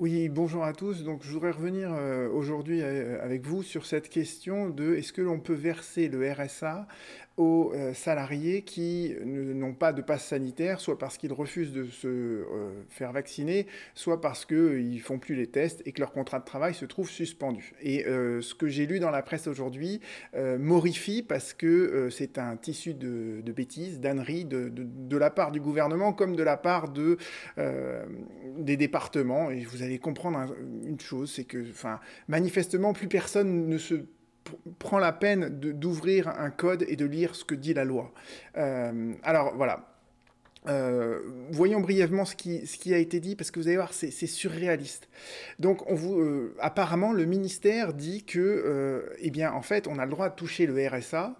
Oui, bonjour à tous. Donc, je voudrais revenir euh, aujourd'hui euh, avec vous sur cette question de est-ce que l'on peut verser le RSA aux euh, salariés qui n'ont pas de passe sanitaire, soit parce qu'ils refusent de se faire vacciner, soit parce qu'ils ne font plus les tests et que leur contrat de travail se trouve suspendu. Et ce que j'ai lu dans la presse aujourd'hui m'horrifie parce que c'est un tissu de, bêtises, d'âneries de, de, la part du gouvernement comme de la part de, des départements. Et vous allez comprendre une chose, c'est que, enfin, manifestement, plus personne ne se prend la peine d'ouvrir un code et de lire ce que dit la loi. Euh, alors voilà. Euh, voyons brièvement ce qui, a été dit parce que vous allez voir c'est surréaliste. Donc on vous euh, apparemment le ministère dit que eh bien en fait on a le droit de toucher le RSA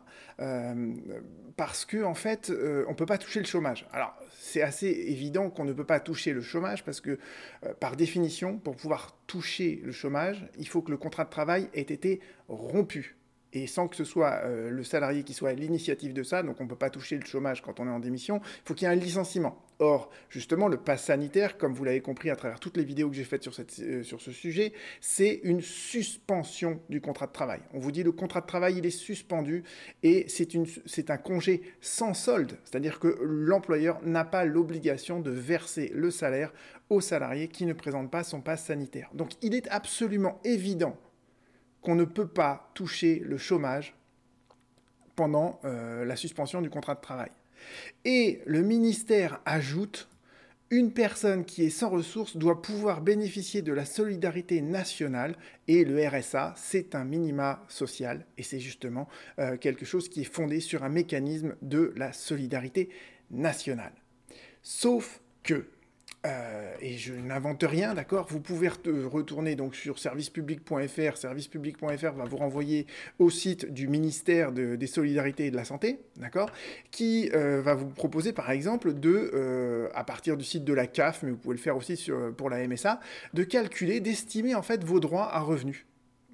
parce que en fait, euh, on peut pas toucher le chômage. Alors, c'est assez évident qu'on ne peut pas toucher le chômage parce que, euh, par définition, pour pouvoir toucher le chômage, il faut que le contrat de travail ait été rompu et sans que ce soit euh, le salarié qui soit à l'initiative de ça, donc on ne peut pas toucher le chômage quand on est en démission, il faut qu'il y ait un licenciement. Or, justement, le pass sanitaire, comme vous l'avez compris à travers toutes les vidéos que j'ai faites sur, cette, euh, sur ce sujet, c'est une suspension du contrat de travail. On vous dit le contrat de travail, il est suspendu et c'est un congé sans solde, c'est-à-dire que l'employeur n'a pas l'obligation de verser le salaire au salarié qui ne présente pas son pass sanitaire. Donc il est absolument évident qu'on ne peut pas toucher le chômage pendant euh, la suspension du contrat de travail. Et le ministère ajoute, une personne qui est sans ressources doit pouvoir bénéficier de la solidarité nationale et le RSA, c'est un minima social et c'est justement euh, quelque chose qui est fondé sur un mécanisme de la solidarité nationale. Sauf que euh, et je n'invente rien, d'accord? Vous pouvez retourner donc sur servicepublic.fr. Servicepublic.fr va vous renvoyer au site du ministère des Solidarités et de la Santé, d'accord? Qui euh, va vous proposer, par exemple, de, euh, à partir du site de la CAF, mais vous pouvez le faire aussi pour la MSA, de calculer, d'estimer en fait vos droits à revenus.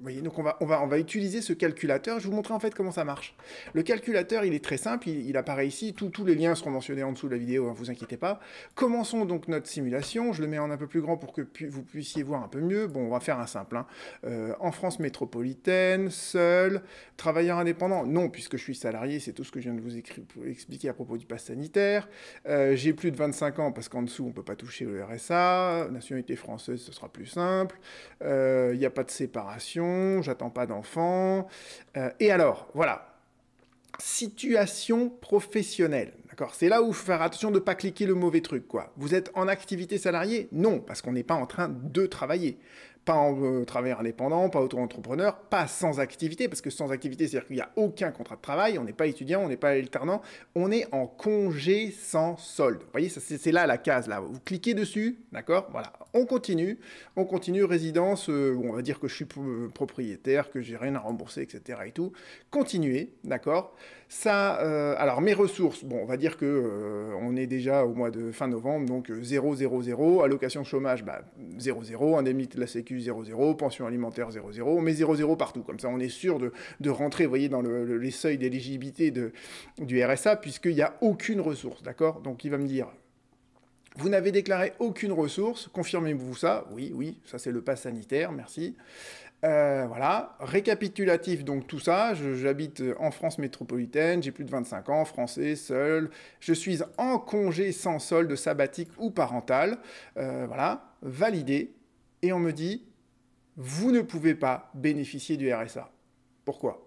On va, utiliser ce calculateur. Je vais vous montrer en fait comment ça marche. Le calculateur, il est très simple, il, apparaît ici. tous les liens seront mentionnés en dessous de la vidéo, ne hein, vous inquiétez pas. Commençons donc notre simulation. Je le mets en un peu plus grand pour que vous puissiez voir un peu mieux. Bon, on va faire un simple. Hein. Euh, en France métropolitaine, seul, travailleur indépendant. Non, puisque je suis salarié, c'est tout ce que je viens de vous expliquer à propos du pass sanitaire. Euh, j'ai plus de 25 ans parce qu'en dessous, on ne peut pas toucher le RSA. Nationalité française, ce sera plus simple. Euh, il n'y a pas de séparation j'attends pas d'enfant. Euh, et alors, voilà. Situation professionnelle, d'accord C'est là où il faut faire attention de ne pas cliquer le mauvais truc, quoi. Vous êtes en activité salariée? Non, parce qu'on n'est pas en train de travailler pas en euh, travailleur indépendant, pas auto-entrepreneur, pas sans activité, parce que sans activité, c'est-à-dire qu'il n'y a aucun contrat de travail, on n'est pas étudiant, on n'est pas alternant, on est en congé sans solde. Vous voyez, c'est là la case, là. Vous cliquez dessus, d'accord? Voilà, on continue, on continue, résidence, euh, on va dire que je suis propriétaire, que j'ai rien à rembourser, etc. et tout. Continuez, d'accord? Ça, euh, alors mes ressources, bon, on va dire que on est déjà au mois de fin novembre, donc 0, 0, 0, allocation chômage, bah, 0, 0, indemnité de la sécu 00, pension alimentaire 00, mais 00 partout. Comme ça, on est sûr de, rentrer, voyez, dans les seuils d'éligibilité du RSA, puisqu'il n'y a aucune ressource, d'accord? Donc, il va me dire, vous n'avez déclaré aucune ressource, confirmez-vous ça? Oui, oui, ça c'est le pass sanitaire, merci. Euh, voilà, récapitulatif donc tout ça, j'habite en France métropolitaine, j'ai plus de 25 ans, français, seul, je suis en congé sans solde sabbatique ou parental, euh, voilà, validé, et on me dit, vous ne pouvez pas bénéficier du RSA. Pourquoi?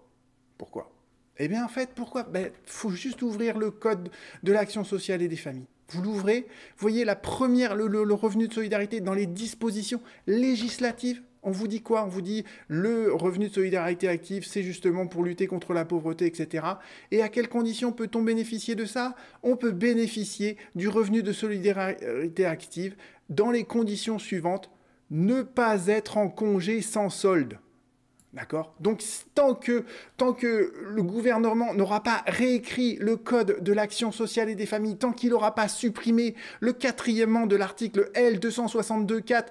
Pourquoi? Eh bien, en fait, pourquoi? Il ben, faut juste ouvrir le code de l'action sociale et des familles. Vous l'ouvrez, voyez la première, le, le, revenu de solidarité dans les dispositions législatives. On vous dit quoi? On vous dit le revenu de solidarité active, c'est justement pour lutter contre la pauvreté, etc. Et à quelles conditions peut-on bénéficier de ça? On peut bénéficier du revenu de solidarité active dans les conditions suivantes ne pas être en congé sans solde. D'accord? Donc tant que, tant que le gouvernement n'aura pas réécrit le code de l'action sociale et des familles, tant qu'il n'aura pas supprimé le quatrièmement de l'article L262.4,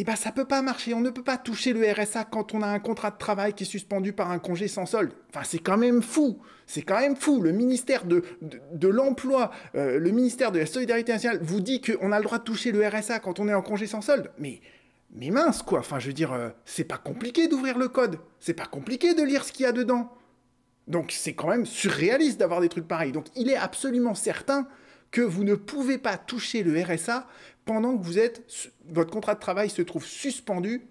eh ben ça peut pas marcher. On ne peut pas toucher le RSA quand on a un contrat de travail qui est suspendu par un congé sans solde. Enfin, c'est quand même fou. C'est quand même fou. Le ministère de, de, l'Emploi, euh, le ministère de la Solidarité nationale vous dit qu'on a le droit de toucher le RSA quand on est en congé sans solde. Mais mais mince quoi, enfin je veux dire, euh, c'est pas compliqué d'ouvrir le code, c'est pas compliqué de lire ce qu'il y a dedans. Donc c'est quand même surréaliste d'avoir des trucs pareils. Donc il est absolument certain que vous ne pouvez pas toucher le RSA pendant que vous êtes, votre contrat de travail se trouve suspendu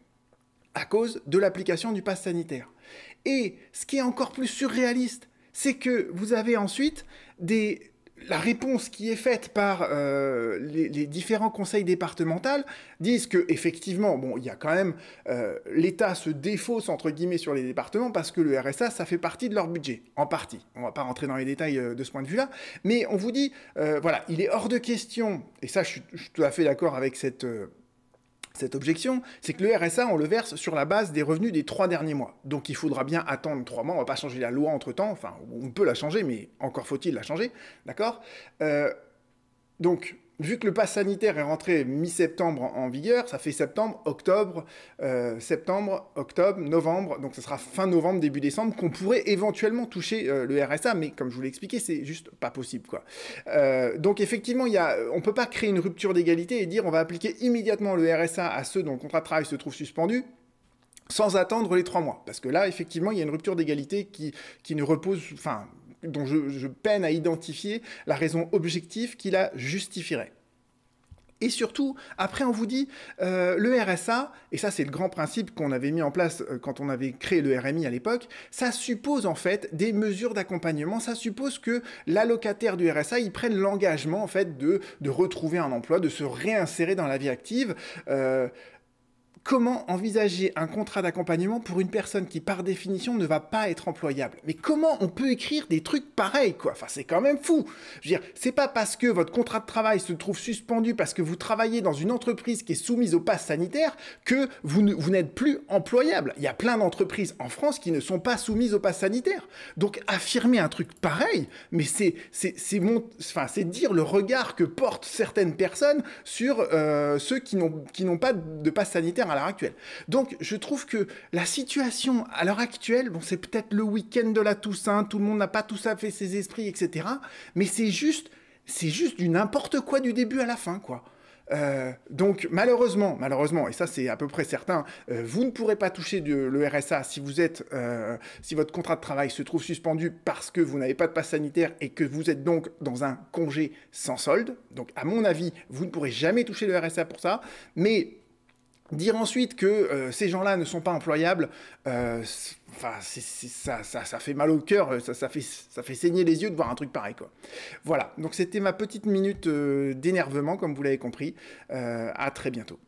à cause de l'application du pass sanitaire. Et ce qui est encore plus surréaliste, c'est que vous avez ensuite des, la réponse qui est faite par euh, les, différents conseils départementaux disent que effectivement, bon, il y a quand même euh, l'État se défausse entre guillemets sur les départements parce que le RSA, ça fait partie de leur budget, en partie. On va pas rentrer dans les détails euh, de ce point de vue-là, mais on vous dit, voilà, il est hors de question, et ça, je suis tout à fait d'accord avec cette cette objection, c'est que le RSA, on le verse sur la base des revenus des trois derniers mois. Donc il faudra bien attendre trois mois, on ne va pas changer la loi entre-temps, enfin on peut la changer, mais encore faut-il la changer, d'accord? Euh, Donc vu que le pass sanitaire est rentré mi-septembre en vigueur, ça fait septembre, octobre, euh, septembre, octobre, novembre, donc ce sera fin novembre, début décembre, qu'on pourrait éventuellement toucher euh, le RSA, mais comme je vous l'ai expliqué, c'est juste pas possible. Quoi. Euh, donc effectivement, y a, on ne peut pas créer une rupture d'égalité et dire on va appliquer immédiatement le RSA à ceux dont le contrat de travail se trouve suspendu, sans attendre les trois mois. Parce que là, effectivement, il y a une rupture d'égalité qui, qui ne repose, enfin, dont je, peine à identifier la raison objective qui la justifierait. Et surtout, après, on vous dit, euh, le RSA, et ça c'est le grand principe qu'on avait mis en place euh, quand on avait créé le RMI à l'époque, ça suppose en fait des mesures d'accompagnement, ça suppose que l'allocataire du RSA, il prenne l'engagement en fait de, retrouver un emploi, de se réinsérer dans la vie active. Euh, Comment envisager un contrat d'accompagnement pour une personne qui, par définition, ne va pas être employable? Mais comment on peut écrire des trucs pareils, quoi? Enfin, c'est quand même fou. Je veux dire, c'est pas parce que votre contrat de travail se trouve suspendu parce que vous travaillez dans une entreprise qui est soumise au pass sanitaire que vous, n'êtes plus employable. Il y a plein d'entreprises en France qui ne sont pas soumises au pass sanitaire. Donc, affirmer un truc pareil, mais c'est, c'est, c'est, dire le regard que portent certaines personnes sur euh, ceux qui n'ont, pas de pass sanitaire l'heure actuelle. Donc je trouve que la situation à l'heure actuelle, bon c'est peut-être le week-end de la Toussaint, tout le monde n'a pas tout ça fait ses esprits, etc. Mais c'est juste, c'est juste du n'importe quoi du début à la fin, quoi. Euh, donc malheureusement, malheureusement, et ça c'est à peu près certain, euh, vous ne pourrez pas toucher le RSA si vous êtes, euh, si votre contrat de travail se trouve suspendu parce que vous n'avez pas de passe sanitaire et que vous êtes donc dans un congé sans solde. Donc à mon avis, vous ne pourrez jamais toucher le RSA pour ça. Mais Dire ensuite que euh, ces gens-là ne sont pas employables, euh, ça, ça, fait mal au cœur, ça, ça, fait, ça fait saigner les yeux de voir un truc pareil. Quoi. Voilà, donc c'était ma petite minute euh, d'énervement, comme vous l'avez compris. à très bientôt.